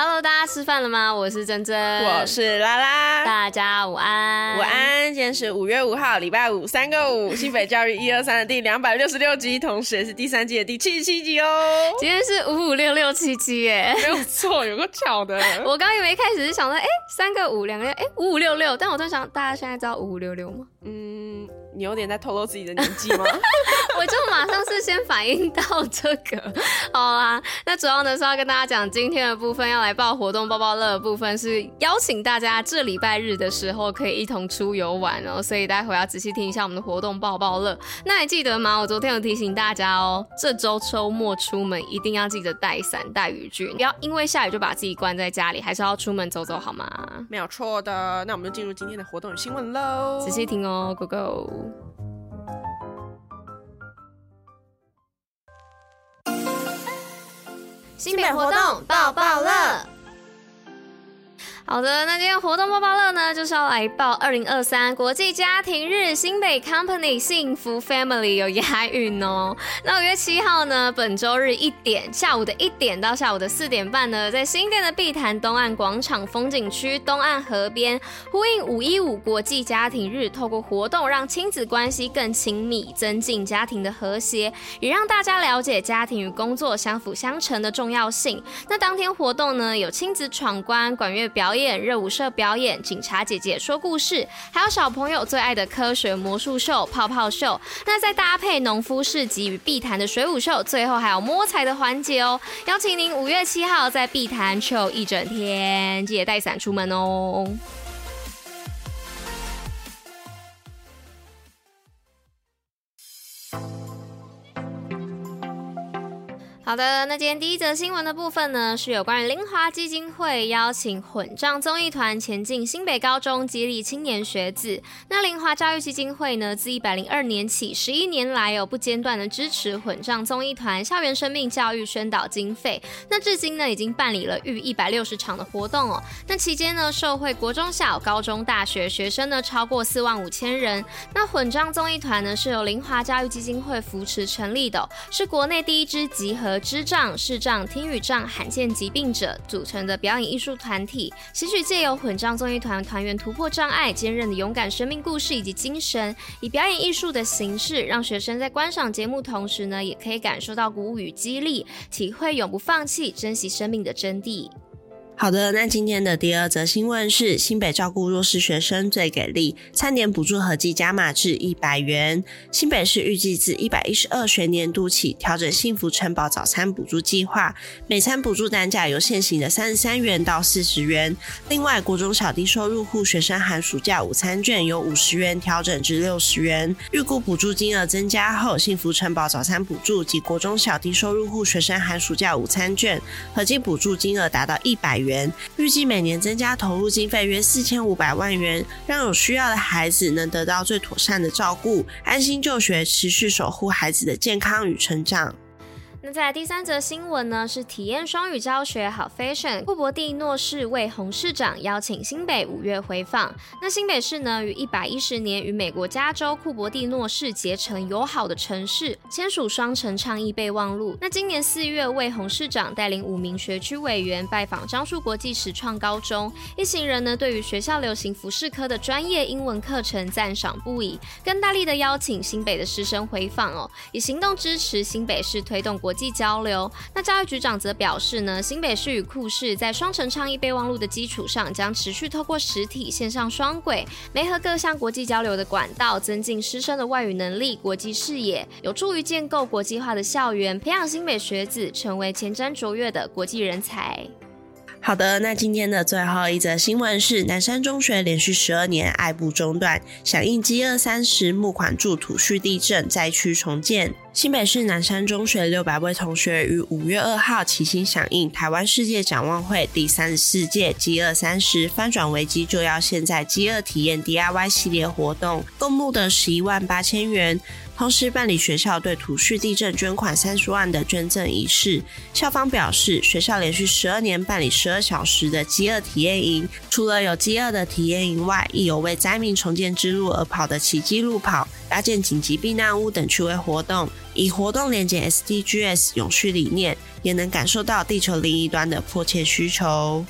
Hello，大家吃饭了吗？我是珍珍，我是拉拉，大家午安，午安。今天是五月五号，礼拜五，三个五，新北教育一二三的第两百六十六集，同时也是第三季的第七十七集哦。今天是五五六六七七耶，没有错，有个巧的。我刚以为一开始是想说，哎、欸，三个五，两个，哎，五五六六，但我在想，大家现在知道五五六六吗？嗯。你有点在透露自己的年纪吗？我就马上是先反应到这个，好啦，那主要呢是要跟大家讲今天的部分，要来报活动爆爆乐的部分是邀请大家这礼拜日的时候可以一同出游玩哦，所以待会要仔细听一下我们的活动爆爆乐。那还记得吗？我昨天有提醒大家哦，这周周末出门一定要记得带伞带雨具，不要因为下雨就把自己关在家里，还是要出门走走好吗？没有错的。那我们就进入今天的活动与新闻喽，仔细听哦，Go Go！新品活动爆爆乐。好的，那今天活动报报乐呢，就是要来报二零二三国际家庭日，新北 Company 幸福 Family 有押韵哦。那五月七号呢，本周日一点下午的一点到下午的四点半呢，在新店的碧潭东岸广场风景区东岸河边，呼应五一五国际家庭日，透过活动让亲子关系更亲密，增进家庭的和谐，也让大家了解家庭与工作相辅相成的重要性。那当天活动呢，有亲子闯关、管乐表演。演热舞社表演，警察姐姐说故事，还有小朋友最爱的科学魔术秀、泡泡秀。那再搭配农夫市集与碧潭的水舞秀，最后还有摸彩的环节哦。邀请您五月七号在碧潭 chill 一整天，记得带伞出门哦。好的，那今天第一则新闻的部分呢，是有关于林华基金会邀请混账综艺团前进新北高中，激励青年学子。那林华教育基金会呢，自一百零二年起，十一年来有不间断的支持混账综艺团校园生命教育宣导经费。那至今呢，已经办理了逾一百六十场的活动哦。那期间呢，受惠国中小、高中、大学学生呢，超过四万五千人。那混账综艺团呢，是由林华教育基金会扶持成立的，是国内第一支集合。智障、视障、听语障、罕见疾病者组成的表演艺术团体，吸取借由混账综艺团团员突破障碍、坚韧的勇敢生命故事以及精神，以表演艺术的形式，让学生在观赏节目同时呢，也可以感受到鼓舞与激励，体会永不放弃、珍惜生命的真谛。好的，那今天的第二则新闻是新北照顾弱势学生最给力，餐点补助合计加码至一百元。新北市预计自一百一十二学年度起调整幸福城堡早餐补助计划，每餐补助单价由现行的三十三元到四十元。另外，国中小低收入户学生寒暑假午餐券由五十元调整至六十元。预估补助金额增加后，幸福城堡早餐补助及国中小低收入户学生寒暑假午餐券合计补助金额达到一百元。元，预计每年增加投入经费约四千五百万元，让有需要的孩子能得到最妥善的照顾，安心就学，持续守护孩子的健康与成长。那在第三则新闻呢，是体验双语教学好 fashion。库伯蒂诺市为洪市长邀请新北五月回访。那新北市呢，于一百一十年与美国加州库伯蒂诺市结成友好的城市，签署双城倡议备忘录。那今年四月，卫洪市长带领五名学区委员拜访樟树国际实创高中，一行人呢，对于学校流行服饰科的专业英文课程赞赏不已，更大力的邀请新北的师生回访哦，以行动支持新北市推动国。国际交流，那教育局长则表示呢，新北市与库市在双城倡议备忘录的基础上，将持续透过实体、线上双轨，媒合各项国际交流的管道，增进师生的外语能力、国际视野，有助于建构国际化的校园，培养新北学子成为前瞻卓越的国际人才。好的，那今天的最后一则新闻是南山中学连续十二年爱不中断，响应饥饿三十募款助土叙地震灾区重建。新北市南山中学六百位同学于五月二号齐心响应台湾世界展望会第三十四届饥饿三十翻转危机就要现在饥饿体验 DIY 系列活动，共募的十一万八千元。同时办理学校对土叙地震捐款三十万的捐赠仪式。校方表示，学校连续十二年办理十二小时的饥饿体验营，除了有饥饿的体验营外，亦有为灾民重建之路而跑的奇迹路跑、搭建紧急避难屋等趣味活动，以活动连接 SDGs 永续理念，也能感受到地球另一端的迫切需求。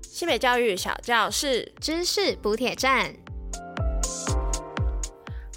西北教育小教室，知识补铁站。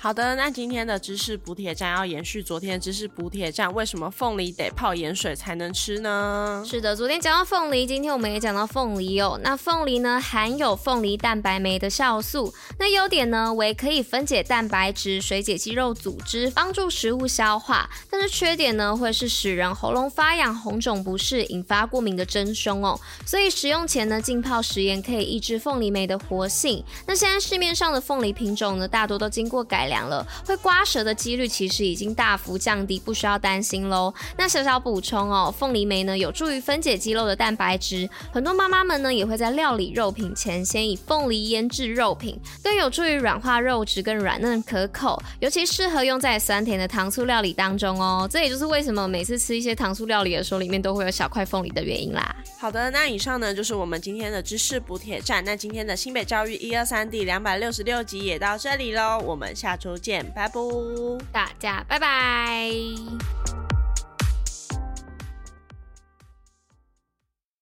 好的，那今天的知识补铁站要延续昨天的知识补铁站，为什么凤梨得泡盐水才能吃呢？是的，昨天讲到凤梨，今天我们也讲到凤梨哦。那凤梨呢，含有凤梨蛋白酶的酵素，那优点呢为可以分解蛋白质、水解肌肉组织，帮助食物消化。但是缺点呢，会是使人喉咙发痒、红肿不适、引发过敏的真凶哦。所以食用前呢，浸泡食盐可以抑制凤梨酶的活性。那现在市面上的凤梨品种呢，大多都经过改良。凉了会刮舌的几率其实已经大幅降低，不需要担心喽。那小小补充哦，凤梨酶呢有助于分解肌肉的蛋白质，很多妈妈们呢也会在料理肉品前先以凤梨腌制肉品，更有助于软化肉质，更软嫩可口，尤其适合用在酸甜的糖醋料理当中哦。这也就是为什么每次吃一些糖醋料理的时候，里面都会有小块凤梨的原因啦。好的，那以上呢就是我们今天的知识补铁站。那今天的新北教育一二三第两百六十六集也到这里喽，我们下周见，拜拜，大家拜拜。